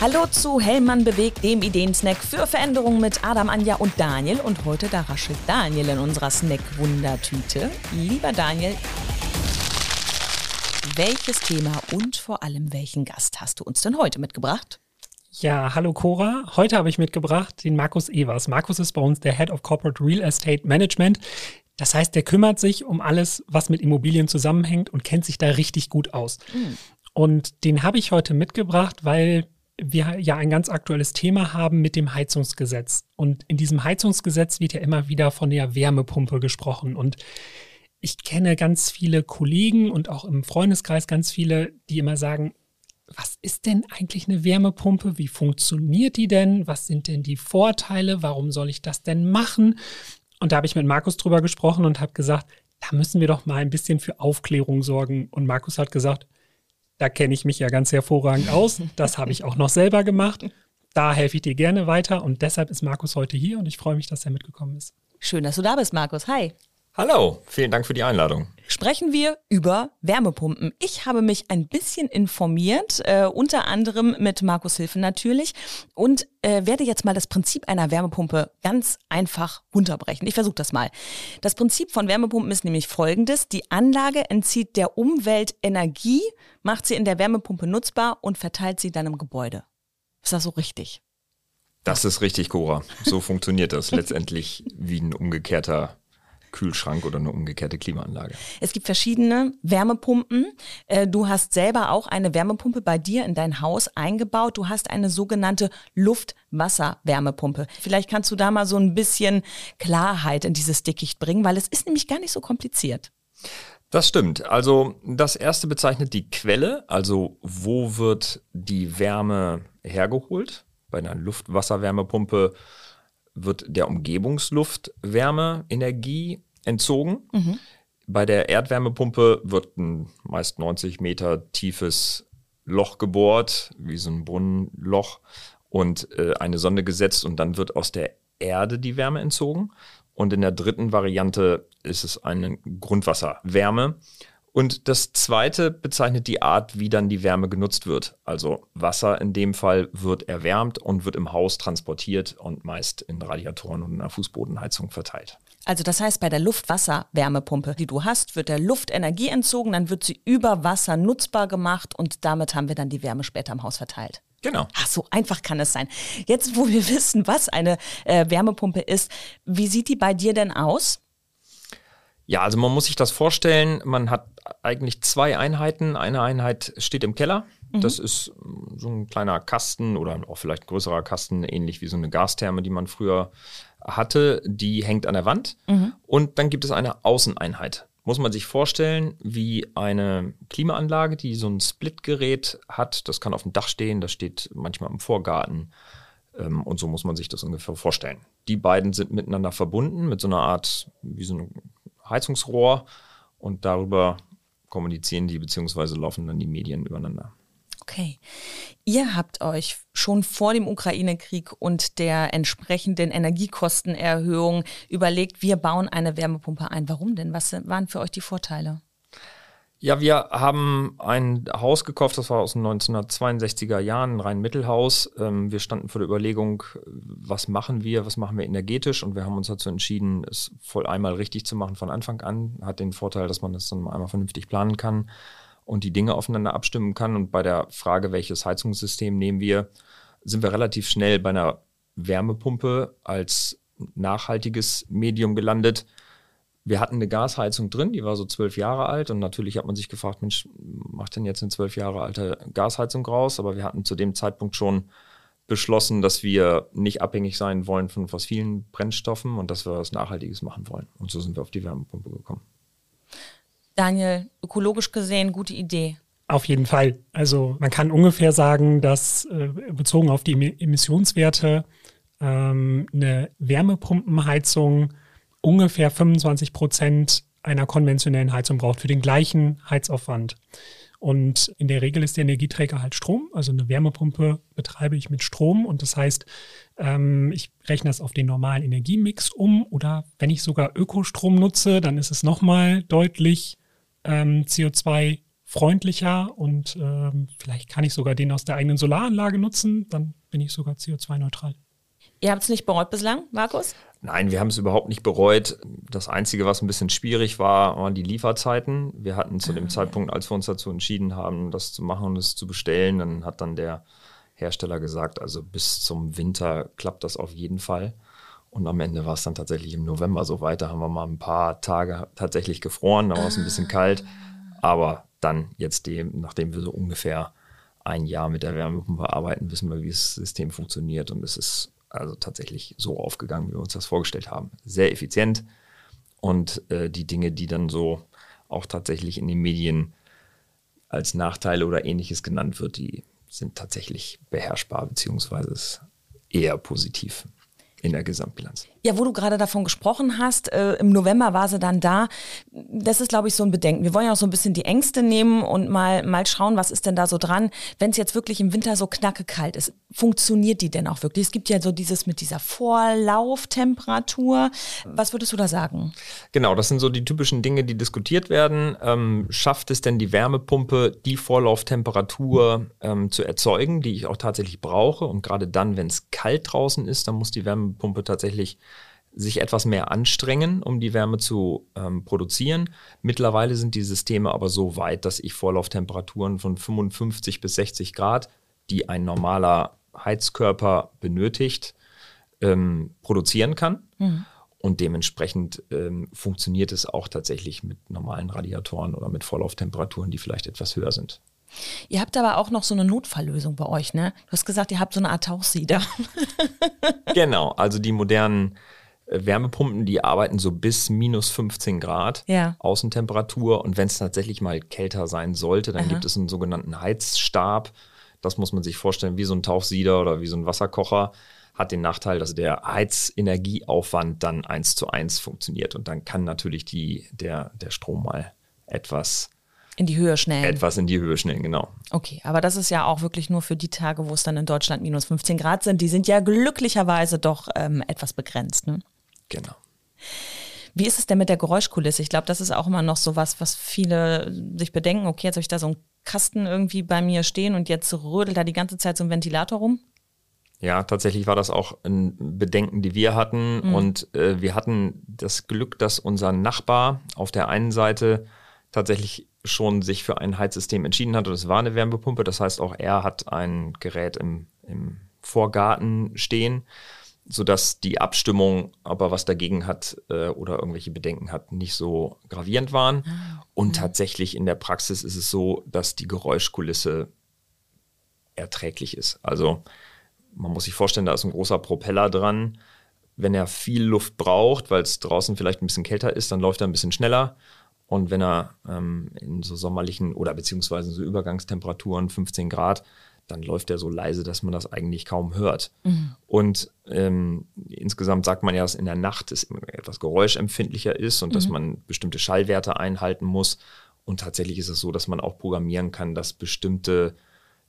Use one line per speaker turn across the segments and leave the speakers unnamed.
Hallo zu Hellmann bewegt, dem Ideensnack für Veränderungen mit Adam, Anja und Daniel. Und heute, da raschelt Daniel in unserer Snack-Wundertüte. Lieber Daniel, welches Thema und vor allem welchen Gast hast du uns denn heute mitgebracht?
Ja, hallo Cora. Heute habe ich mitgebracht den Markus Evers. Markus ist bei uns der Head of Corporate Real Estate Management. Das heißt, der kümmert sich um alles, was mit Immobilien zusammenhängt und kennt sich da richtig gut aus. Mhm. Und den habe ich heute mitgebracht, weil wir ja ein ganz aktuelles Thema haben mit dem Heizungsgesetz. Und in diesem Heizungsgesetz wird ja immer wieder von der Wärmepumpe gesprochen. Und ich kenne ganz viele Kollegen und auch im Freundeskreis ganz viele, die immer sagen, was ist denn eigentlich eine Wärmepumpe? Wie funktioniert die denn? Was sind denn die Vorteile? Warum soll ich das denn machen? Und da habe ich mit Markus drüber gesprochen und habe gesagt, da müssen wir doch mal ein bisschen für Aufklärung sorgen. Und Markus hat gesagt, da kenne ich mich ja ganz hervorragend aus. Das habe ich auch noch selber gemacht. Da helfe ich dir gerne weiter und deshalb ist Markus heute hier und ich freue mich, dass er mitgekommen ist.
Schön, dass du da bist, Markus. Hi.
Hallo, vielen Dank für die Einladung.
Sprechen wir über Wärmepumpen. Ich habe mich ein bisschen informiert, äh, unter anderem mit Markus Hilfe natürlich, und äh, werde jetzt mal das Prinzip einer Wärmepumpe ganz einfach runterbrechen. Ich versuche das mal. Das Prinzip von Wärmepumpen ist nämlich folgendes. Die Anlage entzieht der Umwelt Energie, macht sie in der Wärmepumpe nutzbar und verteilt sie dann im Gebäude. Ist das so richtig?
Das ist richtig, Cora. So funktioniert das letztendlich wie ein umgekehrter Kühlschrank oder eine umgekehrte Klimaanlage.
Es gibt verschiedene Wärmepumpen. Äh, du hast selber auch eine Wärmepumpe bei dir in dein Haus eingebaut. Du hast eine sogenannte Luft-Wasser-Wärmepumpe. Vielleicht kannst du da mal so ein bisschen Klarheit in dieses Dickicht bringen, weil es ist nämlich gar nicht so kompliziert.
Das stimmt. Also das erste bezeichnet die Quelle, also wo wird die Wärme hergeholt. Bei einer Luft-Wasser-Wärmepumpe wird der Umgebungsluft Wärme, Energie entzogen. Mhm. Bei der Erdwärmepumpe wird ein meist 90 Meter tiefes Loch gebohrt, wie so ein Brunnenloch, und äh, eine Sonde gesetzt und dann wird aus der Erde die Wärme entzogen. Und in der dritten Variante ist es eine Grundwasserwärme. Und das zweite bezeichnet die Art, wie dann die Wärme genutzt wird. Also Wasser in dem Fall wird erwärmt und wird im Haus transportiert und meist in Radiatoren und in einer Fußbodenheizung verteilt.
Also das heißt, bei der Luft-Wasser-Wärmepumpe, die du hast, wird der Luft Energie entzogen, dann wird sie über Wasser nutzbar gemacht und damit haben wir dann die Wärme später im Haus verteilt.
Genau.
Ach, so einfach kann es sein. Jetzt, wo wir wissen, was eine äh, Wärmepumpe ist, wie sieht die bei dir denn aus?
Ja, also man muss sich das vorstellen, man hat eigentlich zwei Einheiten. Eine Einheit steht im Keller. Mhm. Das ist so ein kleiner Kasten oder auch vielleicht ein größerer Kasten, ähnlich wie so eine Gastherme, die man früher hatte. Die hängt an der Wand. Mhm. Und dann gibt es eine Außeneinheit. Muss man sich vorstellen, wie eine Klimaanlage, die so ein Splitgerät hat. Das kann auf dem Dach stehen, das steht manchmal im Vorgarten. Ähm, und so muss man sich das ungefähr vorstellen. Die beiden sind miteinander verbunden mit so einer Art, wie so eine Heizungsrohr und darüber kommunizieren die beziehungsweise laufen dann die Medien übereinander.
Okay. Ihr habt euch schon vor dem Ukraine-Krieg und der entsprechenden Energiekostenerhöhung überlegt, wir bauen eine Wärmepumpe ein. Warum denn? Was waren für euch die Vorteile?
Ja, wir haben ein Haus gekauft, das war aus den 1962er Jahren, ein Rhein-Mittelhaus. Ähm, wir standen vor der Überlegung, was machen wir, was machen wir energetisch und wir haben uns dazu entschieden, es voll einmal richtig zu machen von Anfang an. Hat den Vorteil, dass man das dann einmal vernünftig planen kann und die Dinge aufeinander abstimmen kann. Und bei der Frage, welches Heizungssystem nehmen wir, sind wir relativ schnell bei einer Wärmepumpe als nachhaltiges Medium gelandet wir hatten eine Gasheizung drin, die war so zwölf Jahre alt und natürlich hat man sich gefragt, Mensch, macht denn jetzt eine zwölf Jahre alte Gasheizung raus? Aber wir hatten zu dem Zeitpunkt schon beschlossen, dass wir nicht abhängig sein wollen von fossilen Brennstoffen und dass wir was Nachhaltiges machen wollen. Und so sind wir auf die Wärmepumpe gekommen.
Daniel, ökologisch gesehen, gute Idee.
Auf jeden Fall. Also man kann ungefähr sagen, dass äh, bezogen auf die Emissionswerte ähm, eine Wärmepumpenheizung ungefähr 25 Prozent einer konventionellen Heizung braucht für den gleichen Heizaufwand. Und in der Regel ist der Energieträger halt Strom. Also eine Wärmepumpe betreibe ich mit Strom. Und das heißt, ähm, ich rechne das auf den normalen Energiemix um. Oder wenn ich sogar Ökostrom nutze, dann ist es nochmal deutlich ähm, CO2 freundlicher und ähm, vielleicht kann ich sogar den aus der eigenen Solaranlage nutzen, dann bin ich sogar CO2-neutral.
Ihr habt es nicht bereut bislang, Markus?
Nein, wir haben es überhaupt nicht bereut. Das Einzige, was ein bisschen schwierig war, waren die Lieferzeiten. Wir hatten zu dem ah, Zeitpunkt, als wir uns dazu entschieden haben, das zu machen und es zu bestellen, dann hat dann der Hersteller gesagt, also bis zum Winter klappt das auf jeden Fall. Und am Ende war es dann tatsächlich im November so weit. Da haben wir mal ein paar Tage tatsächlich gefroren, da war es ein bisschen kalt. Aber dann jetzt, dem, nachdem wir so ungefähr ein Jahr mit der Wärmepumpe arbeiten, wissen wir, wie das System funktioniert. Und es ist also tatsächlich so aufgegangen, wie wir uns das vorgestellt haben. Sehr effizient und äh, die Dinge, die dann so auch tatsächlich in den Medien als Nachteile oder ähnliches genannt wird, die sind tatsächlich beherrschbar, beziehungsweise eher positiv in der Gesamtbilanz.
Ja, wo du gerade davon gesprochen hast, äh, im November war sie dann da. Das ist, glaube ich, so ein Bedenken. Wir wollen ja auch so ein bisschen die Ängste nehmen und mal, mal schauen, was ist denn da so dran. Wenn es jetzt wirklich im Winter so knacke kalt ist, funktioniert die denn auch wirklich? Es gibt ja so dieses mit dieser Vorlauftemperatur. Was würdest du da sagen?
Genau, das sind so die typischen Dinge, die diskutiert werden. Ähm, schafft es denn die Wärmepumpe, die Vorlauftemperatur ähm, zu erzeugen, die ich auch tatsächlich brauche? Und gerade dann, wenn es kalt draußen ist, dann muss die Wärmepumpe tatsächlich sich etwas mehr anstrengen, um die Wärme zu ähm, produzieren. Mittlerweile sind die Systeme aber so weit, dass ich Vorlauftemperaturen von 55 bis 60 Grad, die ein normaler Heizkörper benötigt, ähm, produzieren kann. Mhm. Und dementsprechend ähm, funktioniert es auch tatsächlich mit normalen Radiatoren oder mit Vorlauftemperaturen, die vielleicht etwas höher sind.
Ihr habt aber auch noch so eine Notfalllösung bei euch, ne? Du hast gesagt, ihr habt so eine Art Tauchsieder.
genau, also die modernen Wärmepumpen, die arbeiten so bis minus 15 Grad ja. Außentemperatur. Und wenn es tatsächlich mal kälter sein sollte, dann Aha. gibt es einen sogenannten Heizstab. Das muss man sich vorstellen wie so ein Tauchsieder oder wie so ein Wasserkocher. Hat den Nachteil, dass der Heizenergieaufwand dann eins zu eins funktioniert. Und dann kann natürlich die, der, der Strom mal etwas
in die Höhe schnellen.
Etwas in die Höhe schnellen, genau.
Okay, aber das ist ja auch wirklich nur für die Tage, wo es dann in Deutschland minus 15 Grad sind. Die sind ja glücklicherweise doch ähm, etwas begrenzt. Ne?
Genau.
Wie ist es denn mit der Geräuschkulisse? Ich glaube, das ist auch immer noch so was, was viele sich bedenken. Okay, jetzt habe ich da so einen Kasten irgendwie bei mir stehen und jetzt rödelt da die ganze Zeit so ein Ventilator rum.
Ja, tatsächlich war das auch ein Bedenken, die wir hatten. Mhm. Und äh, wir hatten das Glück, dass unser Nachbar auf der einen Seite tatsächlich schon sich für ein Heizsystem entschieden hat und es war eine Wärmepumpe. Das heißt, auch er hat ein Gerät im, im Vorgarten stehen sodass die Abstimmung, ob er was dagegen hat äh, oder irgendwelche Bedenken hat, nicht so gravierend waren. Ah, Und tatsächlich in der Praxis ist es so, dass die Geräuschkulisse erträglich ist. Also man muss sich vorstellen, da ist ein großer Propeller dran. Wenn er viel Luft braucht, weil es draußen vielleicht ein bisschen kälter ist, dann läuft er ein bisschen schneller. Und wenn er ähm, in so sommerlichen oder beziehungsweise so Übergangstemperaturen 15 Grad dann läuft er so leise, dass man das eigentlich kaum hört. Mhm. Und ähm, insgesamt sagt man ja, dass in der Nacht es etwas geräuschempfindlicher ist und mhm. dass man bestimmte Schallwerte einhalten muss. Und tatsächlich ist es so, dass man auch programmieren kann, dass bestimmte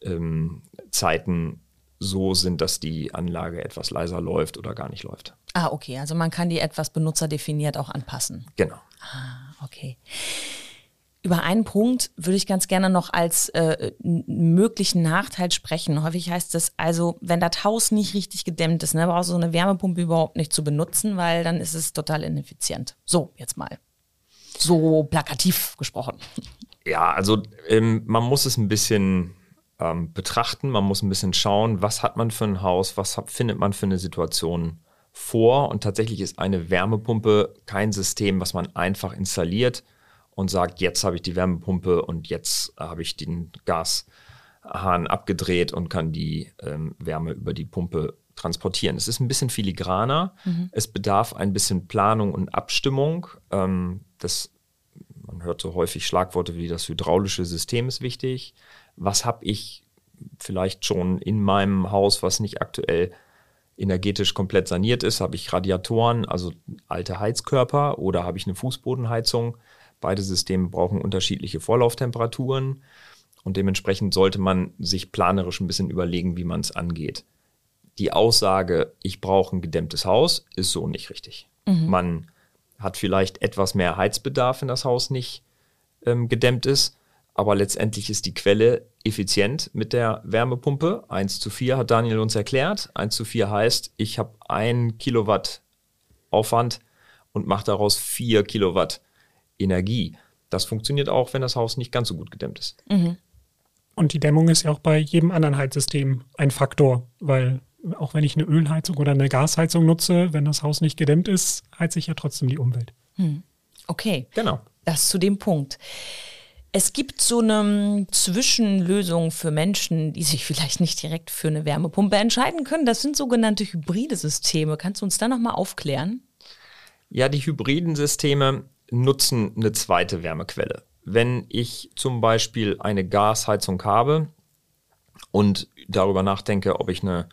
ähm, Zeiten so sind, dass die Anlage etwas leiser läuft oder gar nicht läuft.
Ah, okay. Also man kann die etwas benutzerdefiniert auch anpassen.
Genau.
Ah, okay. Über einen Punkt würde ich ganz gerne noch als äh, möglichen Nachteil sprechen. Häufig heißt es also, wenn das Haus nicht richtig gedämmt ist, ne, brauchst du so eine Wärmepumpe überhaupt nicht zu benutzen, weil dann ist es total ineffizient. So, jetzt mal. So plakativ gesprochen.
Ja, also ähm, man muss es ein bisschen ähm, betrachten, man muss ein bisschen schauen, was hat man für ein Haus, was hat, findet man für eine Situation vor. Und tatsächlich ist eine Wärmepumpe kein System, was man einfach installiert und sagt, jetzt habe ich die Wärmepumpe und jetzt habe ich den Gashahn abgedreht und kann die ähm, Wärme über die Pumpe transportieren. Es ist ein bisschen filigraner. Mhm. Es bedarf ein bisschen Planung und Abstimmung. Ähm, das, man hört so häufig Schlagworte wie das hydraulische System ist wichtig. Was habe ich vielleicht schon in meinem Haus, was nicht aktuell energetisch komplett saniert ist? Habe ich Radiatoren, also alte Heizkörper oder habe ich eine Fußbodenheizung? Beide Systeme brauchen unterschiedliche Vorlauftemperaturen und dementsprechend sollte man sich planerisch ein bisschen überlegen, wie man es angeht. Die Aussage, ich brauche ein gedämmtes Haus, ist so nicht richtig. Mhm. Man hat vielleicht etwas mehr Heizbedarf, wenn das Haus nicht ähm, gedämmt ist, aber letztendlich ist die Quelle effizient mit der Wärmepumpe. 1 zu 4 hat Daniel uns erklärt. 1 zu 4 heißt, ich habe ein Kilowatt Aufwand und mache daraus 4 Kilowatt Energie. Das funktioniert auch, wenn das Haus nicht ganz so gut gedämmt ist. Mhm.
Und die Dämmung ist ja auch bei jedem anderen Heizsystem ein Faktor, weil auch wenn ich eine Ölheizung oder eine Gasheizung nutze, wenn das Haus nicht gedämmt ist, heizt sich ja trotzdem die Umwelt. Hm.
Okay. Genau. Das zu dem Punkt. Es gibt so eine Zwischenlösung für Menschen, die sich vielleicht nicht direkt für eine Wärmepumpe entscheiden können. Das sind sogenannte hybride Systeme. Kannst du uns da nochmal aufklären?
Ja, die hybriden Systeme nutzen eine zweite Wärmequelle. Wenn ich zum Beispiel eine Gasheizung habe und darüber nachdenke, ob ich eine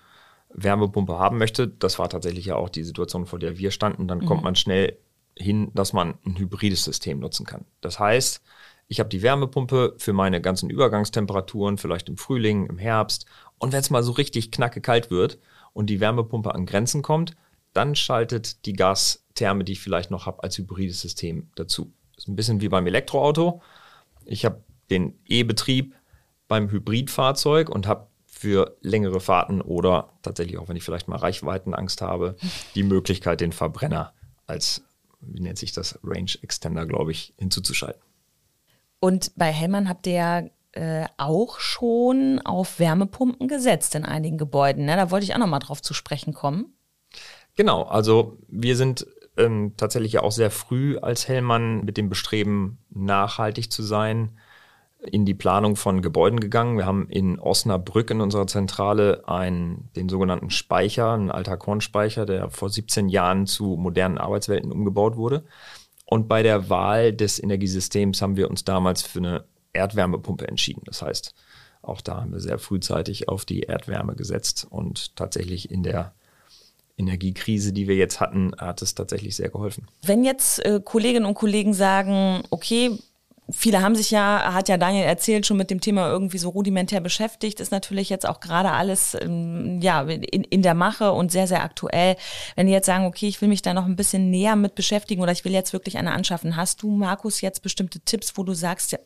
Wärmepumpe haben möchte, das war tatsächlich ja auch die Situation, vor der wir standen, dann mhm. kommt man schnell hin, dass man ein hybrides System nutzen kann. Das heißt, ich habe die Wärmepumpe für meine ganzen Übergangstemperaturen, vielleicht im Frühling, im Herbst. Und wenn es mal so richtig knacke kalt wird und die Wärmepumpe an Grenzen kommt, dann schaltet die Gastherme, die ich vielleicht noch habe, als hybrides System dazu. Das ist ein bisschen wie beim Elektroauto. Ich habe den E-Betrieb beim Hybridfahrzeug und habe für längere Fahrten oder tatsächlich auch, wenn ich vielleicht mal Reichweitenangst habe, die Möglichkeit, den Verbrenner als, wie nennt sich das, Range Extender, glaube ich, hinzuzuschalten.
Und bei Hellmann habt ihr ja äh, auch schon auf Wärmepumpen gesetzt in einigen Gebäuden. Ne? Da wollte ich auch nochmal drauf zu sprechen kommen.
Genau, also wir sind ähm, tatsächlich ja auch sehr früh als Hellmann mit dem Bestreben, nachhaltig zu sein, in die Planung von Gebäuden gegangen. Wir haben in Osnabrück in unserer Zentrale einen, den sogenannten Speicher, einen alter Kornspeicher, der vor 17 Jahren zu modernen Arbeitswelten umgebaut wurde. Und bei der Wahl des Energiesystems haben wir uns damals für eine Erdwärmepumpe entschieden. Das heißt, auch da haben wir sehr frühzeitig auf die Erdwärme gesetzt und tatsächlich in der Energiekrise, die wir jetzt hatten, hat es tatsächlich sehr geholfen.
Wenn jetzt äh, Kolleginnen und Kollegen sagen, okay, viele haben sich ja, hat ja Daniel erzählt, schon mit dem Thema irgendwie so rudimentär beschäftigt, ist natürlich jetzt auch gerade alles ähm, ja, in, in der Mache und sehr, sehr aktuell. Wenn die jetzt sagen, okay, ich will mich da noch ein bisschen näher mit beschäftigen oder ich will jetzt wirklich eine anschaffen, hast du, Markus, jetzt bestimmte Tipps, wo du sagst,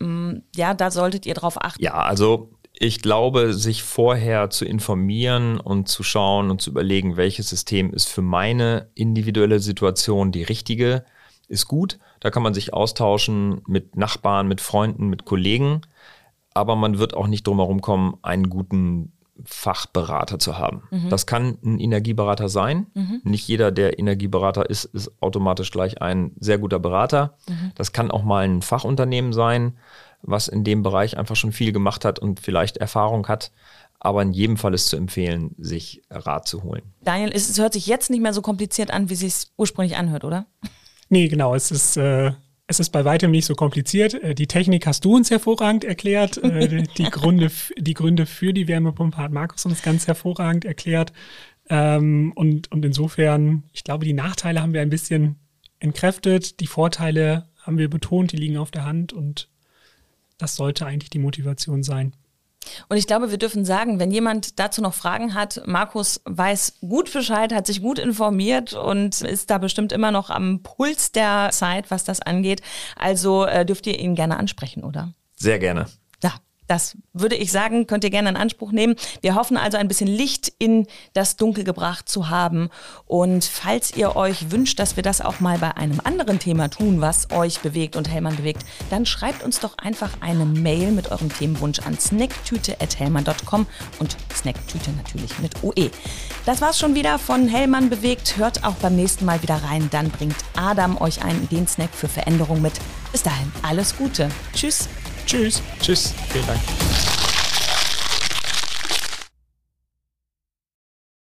ja, da solltet ihr drauf achten?
Ja, also ich glaube, sich vorher zu informieren und zu schauen und zu überlegen, welches System ist für meine individuelle Situation die richtige, ist gut. Da kann man sich austauschen mit Nachbarn, mit Freunden, mit Kollegen. Aber man wird auch nicht drum herum kommen, einen guten Fachberater zu haben. Mhm. Das kann ein Energieberater sein. Mhm. Nicht jeder, der Energieberater ist, ist automatisch gleich ein sehr guter Berater. Mhm. Das kann auch mal ein Fachunternehmen sein, was in dem Bereich einfach schon viel gemacht hat und vielleicht Erfahrung hat. Aber in jedem Fall ist zu empfehlen, sich Rat zu holen.
Daniel, es hört sich jetzt nicht mehr so kompliziert an, wie es sich ursprünglich anhört, oder?
Nee, genau. Es ist, äh, es ist bei weitem nicht so kompliziert. Äh, die Technik hast du uns hervorragend erklärt. Äh, die, Gründe, die Gründe für die Wärmepumpe hat Markus uns ganz hervorragend erklärt. Ähm, und, und insofern, ich glaube, die Nachteile haben wir ein bisschen entkräftet. Die Vorteile haben wir betont, die liegen auf der Hand und das sollte eigentlich die Motivation sein.
Und ich glaube, wir dürfen sagen, wenn jemand dazu noch Fragen hat, Markus weiß gut Bescheid, hat sich gut informiert und ist da bestimmt immer noch am Puls der Zeit, was das angeht. Also äh, dürft ihr ihn gerne ansprechen, oder?
Sehr gerne.
Das würde ich sagen, könnt ihr gerne in Anspruch nehmen. Wir hoffen also ein bisschen Licht in das Dunkel gebracht zu haben. Und falls ihr euch wünscht, dass wir das auch mal bei einem anderen Thema tun, was euch bewegt und Hellmann bewegt, dann schreibt uns doch einfach eine Mail mit eurem Themenwunsch an snacktüte.hellmann.com und Snacktüte natürlich mit OE. Das war's schon wieder von Hellmann bewegt. Hört auch beim nächsten Mal wieder rein. Dann bringt Adam euch einen Ideen-Snack für Veränderung mit. Bis dahin, alles Gute. Tschüss.
Tschüss.
Tschüss. Vielen Dank.